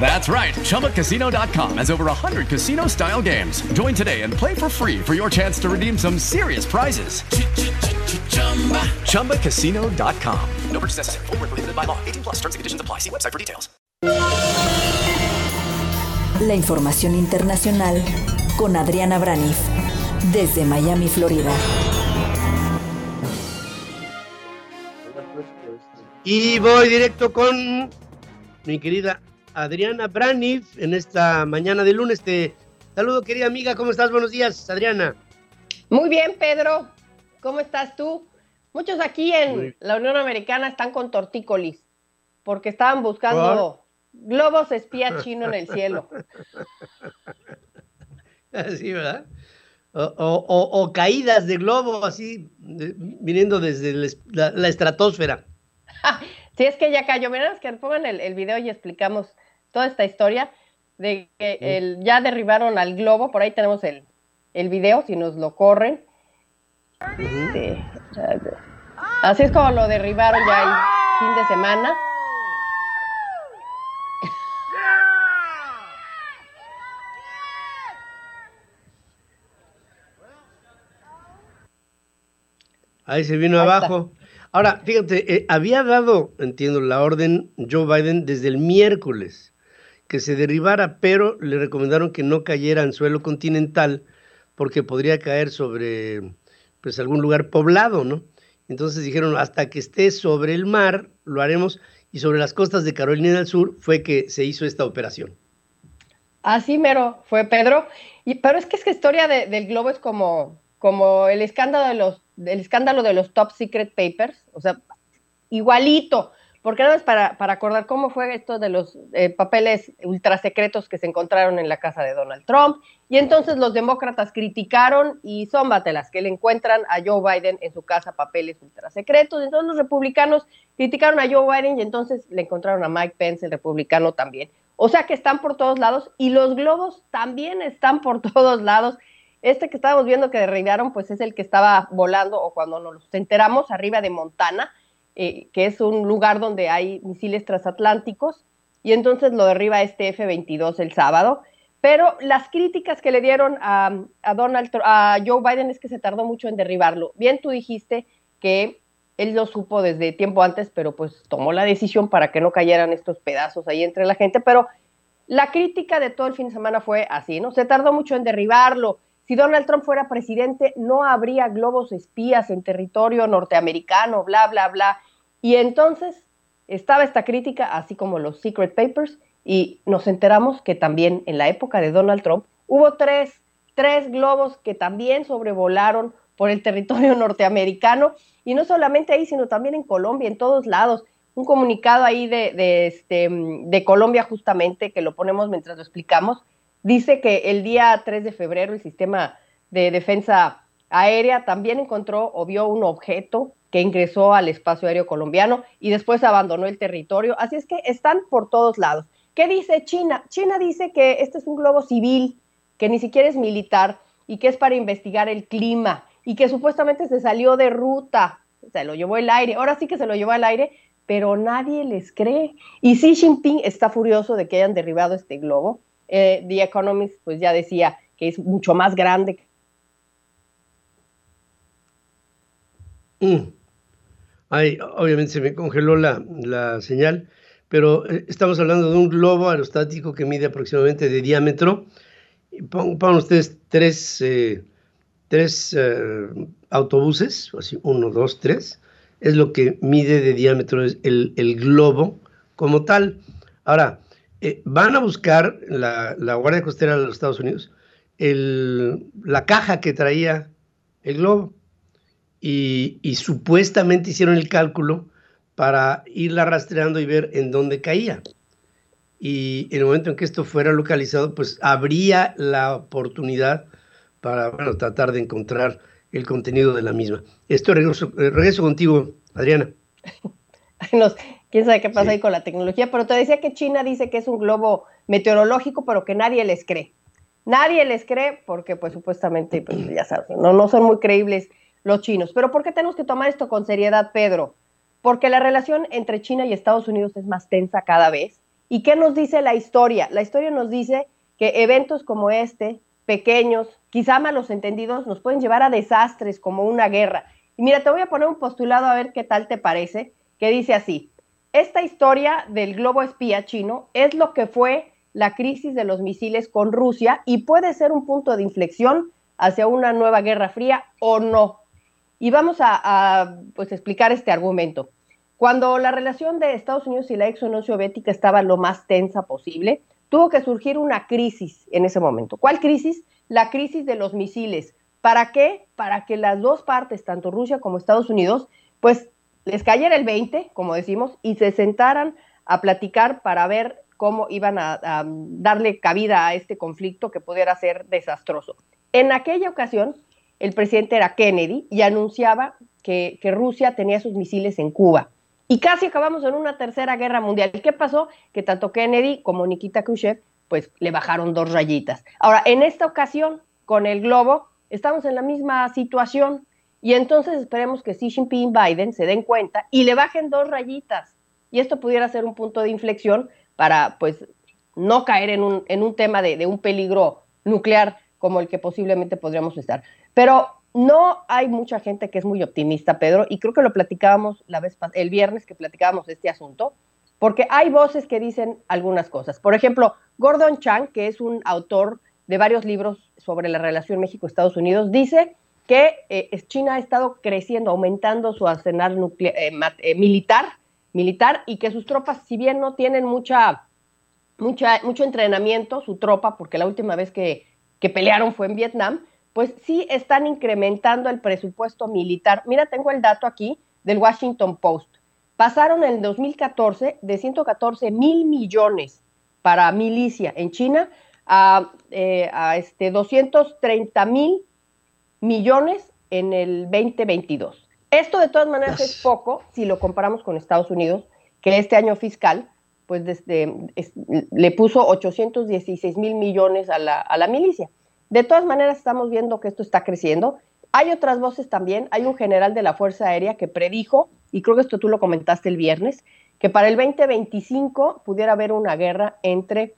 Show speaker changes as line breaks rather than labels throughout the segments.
That's right. ChumbaCasino.com has over 100 casino style games. Join today and play for free for your chance to redeem some serious prizes. ChumbaCasino.com.
No purchase necessary. Full prohibited by law. 18 plus terms and conditions apply. See website for details.
La información internacional con Adriana Braniff. Desde Miami, Florida.
Y voy directo con mi querida Adriana Braniff en esta mañana de lunes. Te saludo, querida amiga. ¿Cómo estás? Buenos días, Adriana.
Muy bien, Pedro. ¿Cómo estás tú? Muchos aquí en la Unión Americana están con tortícolis porque estaban buscando globos espía chino en el cielo.
Así, ¿verdad? O, caídas de globo así, viniendo desde la, la estratosfera.
sí, es que ya cayó. Mira, que pongan el, el video y explicamos toda esta historia de que el, ya derribaron al globo, por ahí tenemos el, el video, si nos lo corren. Este, así es como lo derribaron ya el fin de semana.
Ahí se vino abajo. Ahora, fíjate, eh, había dado, entiendo, la orden Joe Biden desde el miércoles que se derribara, pero le recomendaron que no cayera en suelo continental porque podría caer sobre pues algún lugar poblado, ¿no? Entonces dijeron, hasta que esté sobre el mar, lo haremos, y sobre las costas de Carolina del Sur fue que se hizo esta operación.
Así mero fue Pedro, y, pero es que esta historia del globo es como, como el escándalo de los, el escándalo de los top secret papers, o sea, igualito, porque nada más para, acordar cómo fue esto de los eh, papeles ultrasecretos que se encontraron en la casa de Donald Trump. Y entonces los demócratas criticaron y son que le encuentran a Joe Biden en su casa papeles ultrasecretos. Entonces los republicanos criticaron a Joe Biden y entonces le encontraron a Mike Pence, el republicano también. O sea que están por todos lados y los globos también están por todos lados. Este que estábamos viendo que derribaron, pues es el que estaba volando o cuando nos enteramos arriba de Montana eh, que es un lugar donde hay misiles transatlánticos, y entonces lo derriba este F-22 el sábado. Pero las críticas que le dieron a, Donald, a Joe Biden es que se tardó mucho en derribarlo. Bien, tú dijiste que él lo supo desde tiempo antes, pero pues tomó la decisión para que no cayeran estos pedazos ahí entre la gente. Pero la crítica de todo el fin de semana fue así, ¿no? Se tardó mucho en derribarlo. Si Donald Trump fuera presidente, no habría globos espías en territorio norteamericano, bla, bla, bla. Y entonces estaba esta crítica, así como los Secret Papers, y nos enteramos que también en la época de Donald Trump hubo tres, tres globos que también sobrevolaron por el territorio norteamericano, y no solamente ahí, sino también en Colombia, en todos lados. Un comunicado ahí de, de, este, de Colombia justamente, que lo ponemos mientras lo explicamos, dice que el día 3 de febrero el sistema de defensa aérea también encontró o vio un objeto que ingresó al espacio aéreo colombiano y después abandonó el territorio. Así es que están por todos lados. ¿Qué dice China? China dice que este es un globo civil, que ni siquiera es militar y que es para investigar el clima y que supuestamente se salió de ruta, se lo llevó el aire, ahora sí que se lo llevó al aire, pero nadie les cree. Y Xi Jinping está furioso de que hayan derribado este globo. Eh, The Economist pues ya decía que es mucho más grande.
Mm. Ay, obviamente se me congeló la, la señal, pero eh, estamos hablando de un globo aerostático que mide aproximadamente de diámetro. Pongan ustedes tres, eh, tres eh, autobuses, así uno, dos, tres, es lo que mide de diámetro el, el globo como tal. Ahora, eh, van a buscar la, la, Guardia Costera de los Estados Unidos el, la caja que traía el globo y, y, supuestamente hicieron el cálculo para irla rastreando y ver en dónde caía. Y en el momento en que esto fuera localizado, pues habría la oportunidad para bueno, tratar de encontrar el contenido de la misma. Esto regreso, eh, regreso contigo, Adriana.
quién sabe qué pasa ahí con la tecnología, pero te decía que China dice que es un globo meteorológico, pero que nadie les cree. Nadie les cree porque, pues, supuestamente, pues, ya sabes, no, no son muy creíbles los chinos. Pero ¿por qué tenemos que tomar esto con seriedad, Pedro? Porque la relación entre China y Estados Unidos es más tensa cada vez. ¿Y qué nos dice la historia? La historia nos dice que eventos como este, pequeños, quizá malos entendidos, nos pueden llevar a desastres como una guerra. Y mira, te voy a poner un postulado a ver qué tal te parece, que dice así, esta historia del globo espía chino es lo que fue la crisis de los misiles con Rusia y puede ser un punto de inflexión hacia una nueva guerra fría o no. Y vamos a, pues, explicar este argumento. Cuando la relación de Estados Unidos y la ex Unión Soviética estaba lo más tensa posible, tuvo que surgir una crisis en ese momento. ¿Cuál crisis? La crisis de los misiles. ¿Para qué? Para que las dos partes, tanto Rusia como Estados Unidos, pues les cayera el 20, como decimos, y se sentaran a platicar para ver cómo iban a, darle cabida a este conflicto que pudiera ser desastroso. En aquella ocasión, el presidente era Kennedy y anunciaba que, Rusia tenía sus misiles en Cuba. Y casi acabamos en una tercera guerra mundial. ¿Y qué pasó? Que tanto Kennedy como Nikita Khrushchev, pues le bajaron dos rayitas. Ahora, en esta ocasión, con el globo, estamos en la misma situación. Y entonces esperemos que Xi Jinping Biden se den cuenta y le bajen dos rayitas. Y esto pudiera ser un punto de inflexión para, pues, no caer en un, en un tema de un peligro nuclear como el que posiblemente podríamos estar. Pero no hay mucha gente que es muy optimista, Pedro, y creo que lo platicábamos la vez el viernes que platicábamos este asunto, porque hay voces que dicen algunas cosas. Por ejemplo, Gordon Chang, que es un autor de varios libros sobre la relación México-Estados Unidos, dice que eh, China ha estado creciendo, aumentando su arsenal eh, eh, militar, militar y que sus tropas, si bien no tienen mucha, mucha, mucho entrenamiento, su tropa, porque la última vez que, que pelearon fue en Vietnam, pues sí están incrementando el presupuesto militar. Mira, tengo el dato aquí del Washington Post. Pasaron en el 2014 de 114 mil millones para milicia en China a, eh, a este 230 mil millones en el 2022. Esto de todas maneras es poco si lo comparamos con Estados Unidos, que este año fiscal pues desde, le puso 816 mil millones a la, a la milicia. De todas maneras, estamos viendo que esto está creciendo. Hay otras voces también. Hay un general de la Fuerza Aérea que predijo, y creo que esto tú lo comentaste el viernes, que para el 2025 pudiera haber una guerra entre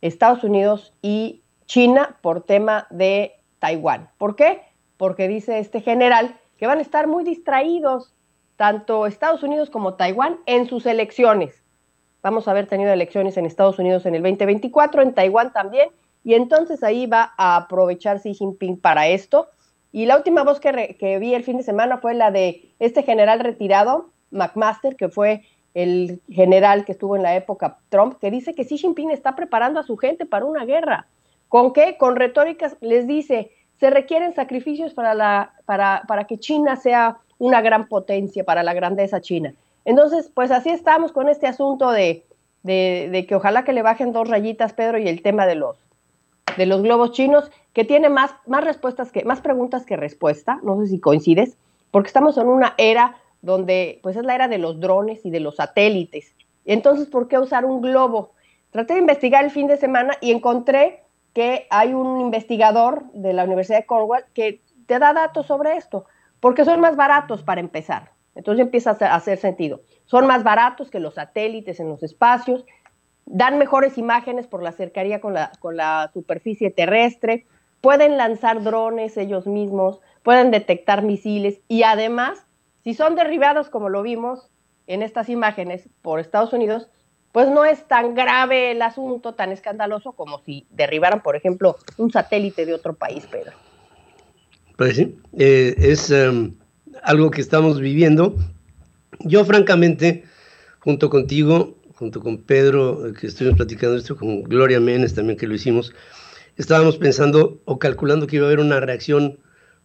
Estados Unidos y China por tema de Taiwán. ¿Por qué? Porque dice este general que van a estar muy distraídos tanto Estados Unidos como Taiwán en sus elecciones. Vamos a haber tenido elecciones en Estados Unidos en el 2024, en Taiwán también, y entonces ahí va a aprovechar Xi Jinping para esto. Y la última voz que, vi el fin de semana fue la de este general retirado, McMaster, que fue el general que estuvo en la época Trump, que dice que Xi Jinping está preparando a su gente para una guerra. ¿Con qué? Con retóricas les dice, se requieren sacrificios para, la, para, para que China sea una gran potencia, para la grandeza china. Entonces, pues así estamos con este asunto de, de, de que ojalá que le bajen dos rayitas, Pedro, y el tema de los, de los globos chinos, que tiene más, más respuestas que, más preguntas que respuesta, no sé si coincides, porque estamos en una era donde, pues es la era de los drones y de los satélites. Entonces, ¿por qué usar un globo? Traté de investigar el fin de semana y encontré que hay un investigador de la Universidad de Cornwall que te da datos sobre esto, porque son más baratos para empezar. Entonces empieza a hacer sentido. Son más baratos que los satélites en los espacios, dan mejores imágenes por la cercanía con la, con la superficie terrestre, pueden lanzar drones ellos mismos, pueden detectar misiles y además, si son derribados como lo vimos en estas imágenes por Estados Unidos, pues no es tan grave el asunto, tan escandaloso como si derribaran, por ejemplo, un satélite de otro país, Pedro.
Pues sí, eh, es em, algo que estamos viviendo. Yo, francamente, junto contigo, junto con Pedro, que estuvimos platicando esto, con Gloria Menes también que lo hicimos, estábamos pensando o calculando que iba a haber una reacción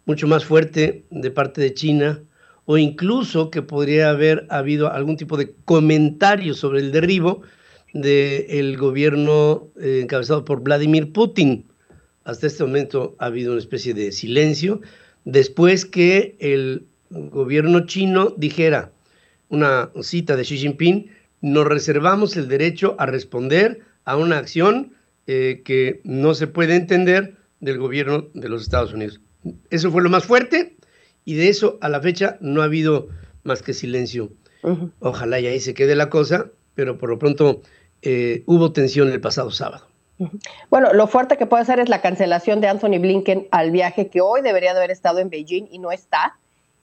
mucho más fuerte de parte de China o incluso que podría haber habido algún tipo de comentario sobre el derribo del gobierno eh, encabezado por Vladimir Putin. Hasta este momento ha habido una especie de silencio después que el gobierno chino dijera una cita de Xi Jinping, nos reservamos el derecho a responder a una acción eh, que no se puede entender del gobierno de los Estados Unidos. Eso fue lo más fuerte y de eso a la fecha no ha habido más que silencio. Ojalá y ahí se quede la cosa, pero por lo pronto eh, hubo tensión el pasado sábado.
Bueno, lo fuerte que puede ser es la cancelación de Anthony Blinken al viaje que hoy debería de haber estado en Beijing y no está,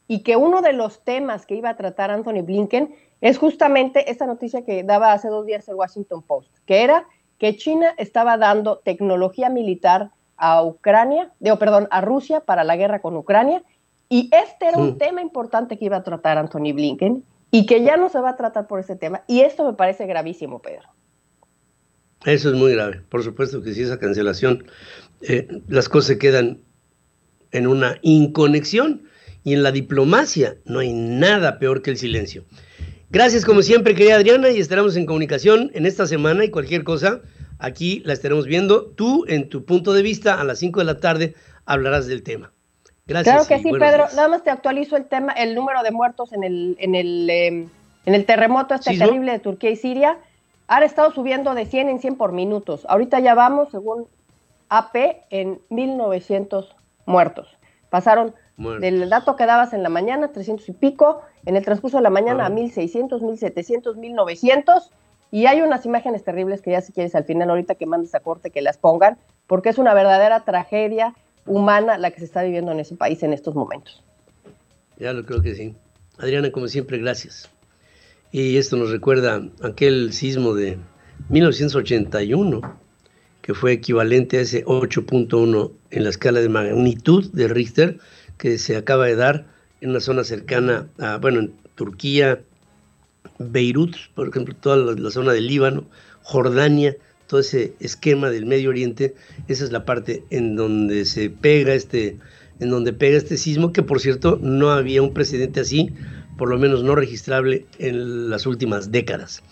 y que uno de los temas que iba a tratar Anthony Blinken es justamente esta noticia que daba hace dos días el Washington Post, que era que China estaba dando tecnología militar a Ucrania, digo, perdón, a Rusia para la guerra con Ucrania, y este era un tema importante que iba a tratar Anthony Blinken y que ya no se va a tratar por ese tema. Y esto me parece gravísimo, Pedro.
Eso es muy grave. Por supuesto que si esa cancelación, eh, las cosas se quedan en una inconexión y en la diplomacia no hay nada peor que el silencio. Gracias como siempre, querida Adriana, y estaremos en comunicación en esta semana y cualquier cosa, aquí la estaremos viendo. Tú, en tu punto de vista, a las 5 de la tarde hablarás del tema.
Claro que sí, Pedro. Nada más te actualizo el tema, el número de muertos en el, en el, em, en el terremoto este terrible de Turquía y Siria. Ha estado subiendo de 100 en 100 por minutos. Ahorita ya vamos, según AP, en 1900 muertos. Pasaron del dato que dabas en la mañana, 300 y pico, en el transcurso de la mañana a 1600, 1700, 1900. Y hay unas imágenes terribles que ya si quieres al final, ahorita que mandes a corte, que las pongan, porque es una verdadera tragedia humana la que se está viviendo en ese país en estos momentos.
Ya lo creo que sí. Adriana, como siempre, gracias. Y esto nos recuerda aquel sismo de 1981, que fue equivalente a ese 8.1 en la escala de magnitud de Richter, que se acaba de dar en una zona cercana a, bueno, en Turquía, Beirut, por ejemplo, toda la zona del Líbano, Jordania, todo ese esquema del Medio Oriente, esa es la parte en donde se pega este, en donde pega este sismo, que por cierto no había un precedente así, por lo menos no registrable en las últimas décadas.